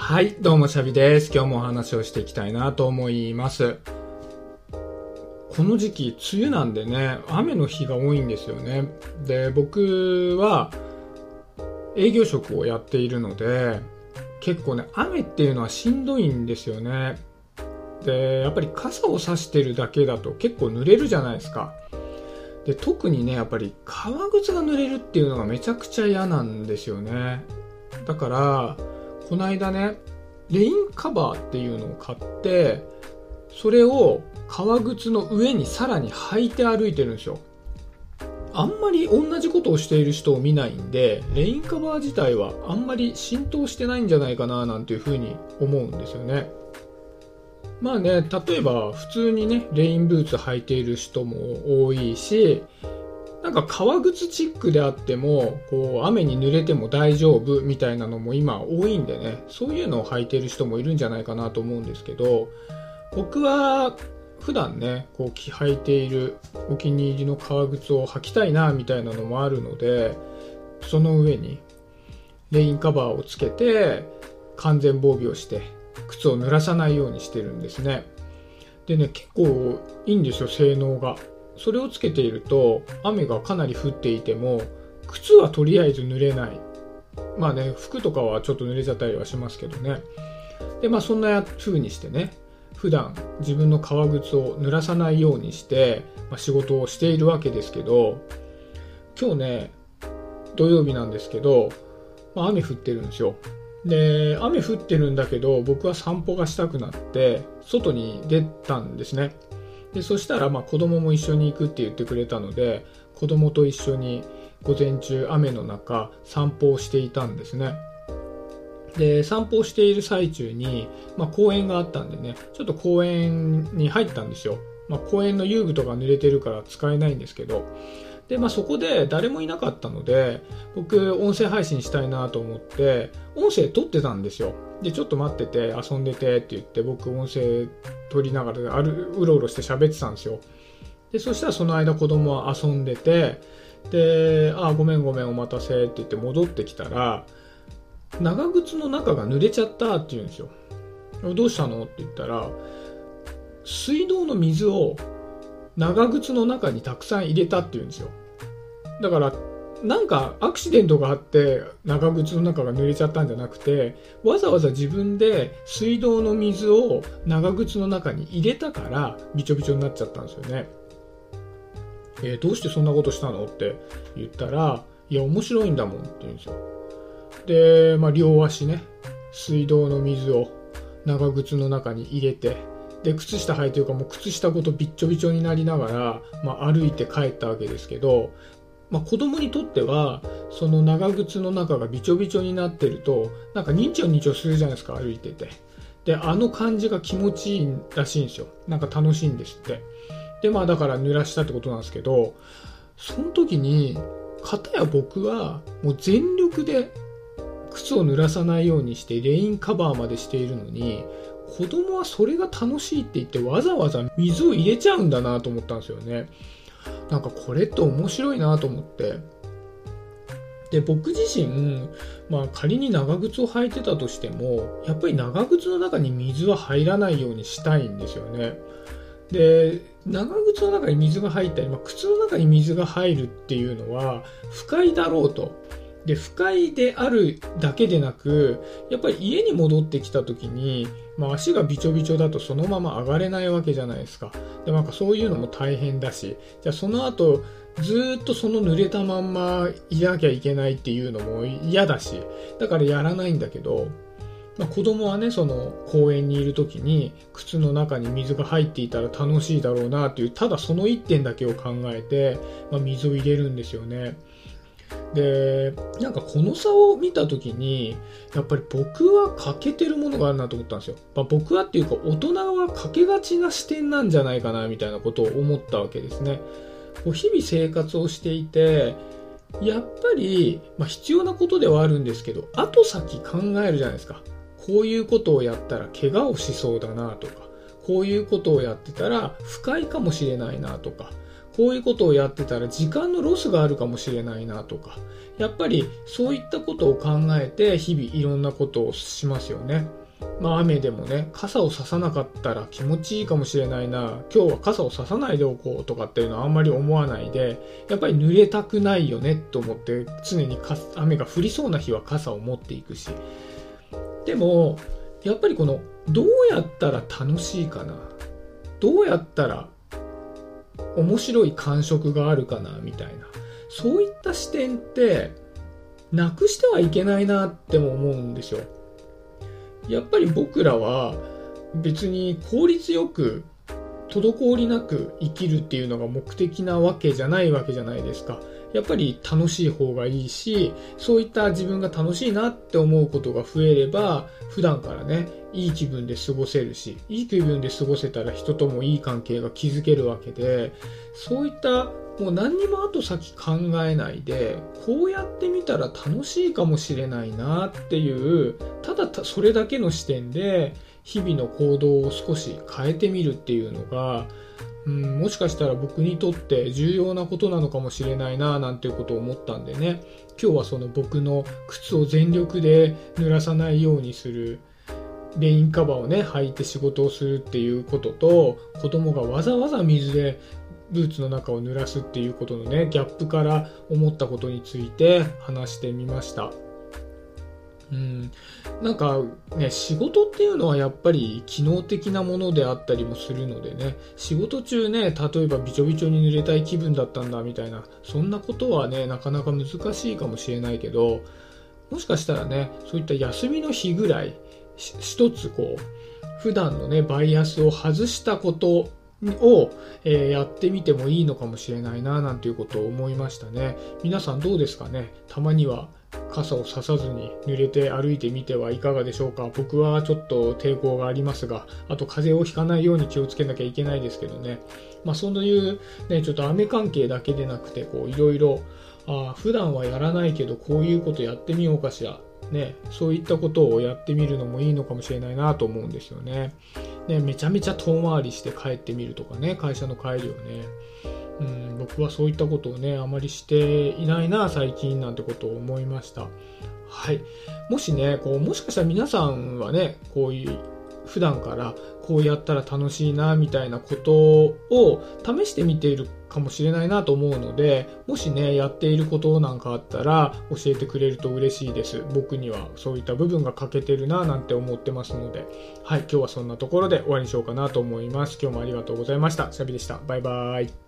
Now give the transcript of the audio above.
はい、どうもシャビです。今日もお話をしていきたいなと思います。この時期、梅雨なんでね、雨の日が多いんですよね。で、僕は営業職をやっているので、結構ね、雨っていうのはしんどいんですよね。で、やっぱり傘を差してるだけだと結構濡れるじゃないですか。で、特にね、やっぱり革靴が濡れるっていうのがめちゃくちゃ嫌なんですよね。だから、この間ね、レインカバーっていうのを買って、それを革靴の上にさらに履いて歩いてるんですよ。あんまり同じことをしている人を見ないんで、レインカバー自体はあんまり浸透してないんじゃないかななんていうふうに思うんですよね。まあね、例えば普通にね、レインブーツ履いている人も多いし、なんか革靴チックであっても、こう雨に濡れても大丈夫みたいなのも今多いんでね、そういうのを履いてる人もいるんじゃないかなと思うんですけど、僕は普段ね、こう履いているお気に入りの革靴を履きたいなみたいなのもあるので、その上にレインカバーをつけて完全防備をして靴を濡らさないようにしてるんですね。でね、結構いいんですよ、性能が。それをつけていると雨がかなり降っていても靴はとりあえず濡れない。まあね服とかはちょっと濡れちゃったりはしますけどね。でまあそんな風にしてね普段自分の革靴を濡らさないようにして、まあ、仕事をしているわけですけど今日ね土曜日なんですけど、まあ、雨降ってるんですよ。で雨降ってるんだけど僕は散歩がしたくなって外に出たんですね。でそしたらまあ子供も一緒に行くって言ってくれたので子供と一緒に午前中雨の中散歩をしていたんですね。で散歩をしている最中に、まあ、公園があったんでねちょっと公園に入ったんですよ、まあ、公園の遊具とか濡れてるから使えないんですけど。で、まあ、そこで誰もいなかったので僕音声配信したいなと思って音声撮ってたんですよ。でちょっと待ってて遊んでてって言って僕音声撮りながらあるうろうろして喋ってたんですよ。でそしたらその間子供は遊んでてで「あごめんごめんお待たせ」って言って戻ってきたら長靴の中が濡れちゃったって言うんですよどうしたの？って言ったら水道の水を長靴の中にたくさん入れたって言うんですよ。だからなんかアクシデントがあって長靴の中が濡れちゃったんじゃなくてわざわざ自分で水道の水を長靴の中に入れたからびちょびちょになっちゃったんですよね、えーどうしてそんなことしたのって言ったらいや面白いんだもんって言うんですよ。で、まあ、両足ね水道の水を長靴の中に入れてで靴下履いてるかもう靴下ごとびっちょびちょになりながら、まあ、歩いて帰ったわけですけどまあ、子供にとってはその長靴の中がびちょびちょになってるとなんかにちょにちょするじゃないですか歩いてて。であの感じが気持ちいいらしいんですよ。なんか楽しいんですって。でまあだから濡らしたってことなんですけどその時に片や僕はもう全力で靴を濡らさないようにしてレインカバーまでしているのに子供はそれが楽しいって言ってわざわざ水を入れちゃうんだなと思ったんですよね。なんかこれって面白いなと思って。で、僕自身、まあ仮に長靴を履いてたとしても、やっぱり長靴の中に水は入らないようにしたいんですよね。で、長靴の中に水が入ったり、まあ、靴の中に水が入るっていうのは不快だろうと。で、不快であるだけでなく、やっぱり家に戻ってきた時に、まあ、足がびちょびちょだとそのまま上がれないわけじゃないですか。で、なんかそういうのも大変だし、じゃあその後、ずっとその濡れたまんまいなきゃいけないっていうのも嫌だし、だからやらないんだけど、まあ、子供はね、その公園にいる時に靴の中に水が入っていたら楽しいだろうなっていう、ただその一点だけを考えて、まあ、水を入れるんですよね。で、なんかこの差を見た時に、やっぱり僕は欠けてるものがあるなと思ったんですよ。まあ、僕はっていうか大人は欠けがちな視点なんじゃないかなみたいなことを思ったわけですね。こう日々生活をしていて、やっぱり、まあ、必要なことではあるんですけど、後先考えるじゃないですか。こういうことをやったら怪我をしそうだなとか、こういうことをやってたら不快かもしれないなとか、こういうことをやってたら時間のロスがあるかもしれないなとか、やっぱりそういったことを考えて日々いろんなことをしますよね。まあ雨でもね、傘をささなかったら気持ちいいかもしれないな、今日は傘をささないでおこうとかっていうのはあんまり思わないで、やっぱり濡れたくないよねと思って常に雨が降りそうな日は傘を持っていくし。でも、やっぱりこの、どうやったら楽しいかな、どうやったら面白い感触があるかなみたいな、そういった視点って、なくしてはいけないなっても思うんですよ。やっぱり僕らは別に効率よく滞りなく生きるっていうのが目的なわけじゃないわけじゃないですか。やっぱり楽しい方がいいし、そういった自分が楽しいなって思うことが増えれば、普段からね、いい気分で過ごせるし、いい気分で過ごせたら人ともいい関係が築けるわけで、そういったもう何にも後先考えないで、こうやってみたら楽しいかもしれないなっていう、ただそれだけの視点で、日々の行動を少し変えてみるっていうのが、うん、もしかしたら僕にとって重要なことなのかもしれないななんていうことを思ったんでね今日はその僕の靴を全力で濡らさないようにするレインカバーをね履いて仕事をするっていうことと子供がわざわざ水でブーツの中を濡らすっていうことのねギャップから思ったことについて話してみました。うん、なんかね、仕事っていうのはやっぱり機能的なものであったりもするのでね、仕事中ね、例えばびちょびちょに濡れたい気分だったんだみたいな、そんなことはね、なかなか難しいかもしれないけど、もしかしたらね、そういった休みの日ぐらい、一つこう、普段のね、バイアスを外したことを、えー、やってみてもいいのかもしれないな、なんていうことを思いましたね。皆さんどうですかね？たまには傘をささずに濡れて歩いてみてはいかがでしょうか僕はちょっと抵抗がありますが、あと風邪をひかないように気をつけなきゃいけないですけどね。まあそういうね、ちょっと雨関係だけでなくて、こういろいろ、あ普段はやらないけどこういうことやってみようかしら。ね、そういったことをやってみるのもいいのかもしれないなと思うんですよね。ね、めちゃめちゃ遠回りして帰ってみるとかね、会社の帰りをね。うん、僕はそういったことをね、あまりしていないな、最近なんてことを思いました。はい。もしね、こう、もしかしたら皆さんはね、こういう、普段からこうやったら楽しいな、みたいなことを試してみているかもしれないなと思うので、もしね、やっていることなんかあったら教えてくれると嬉しいです。僕にはそういった部分が欠けてるな、なんて思ってますので、はい、今日はそんなところで終わりにしようかなと思います。今日もありがとうございました。シャビでした。バイバーイ。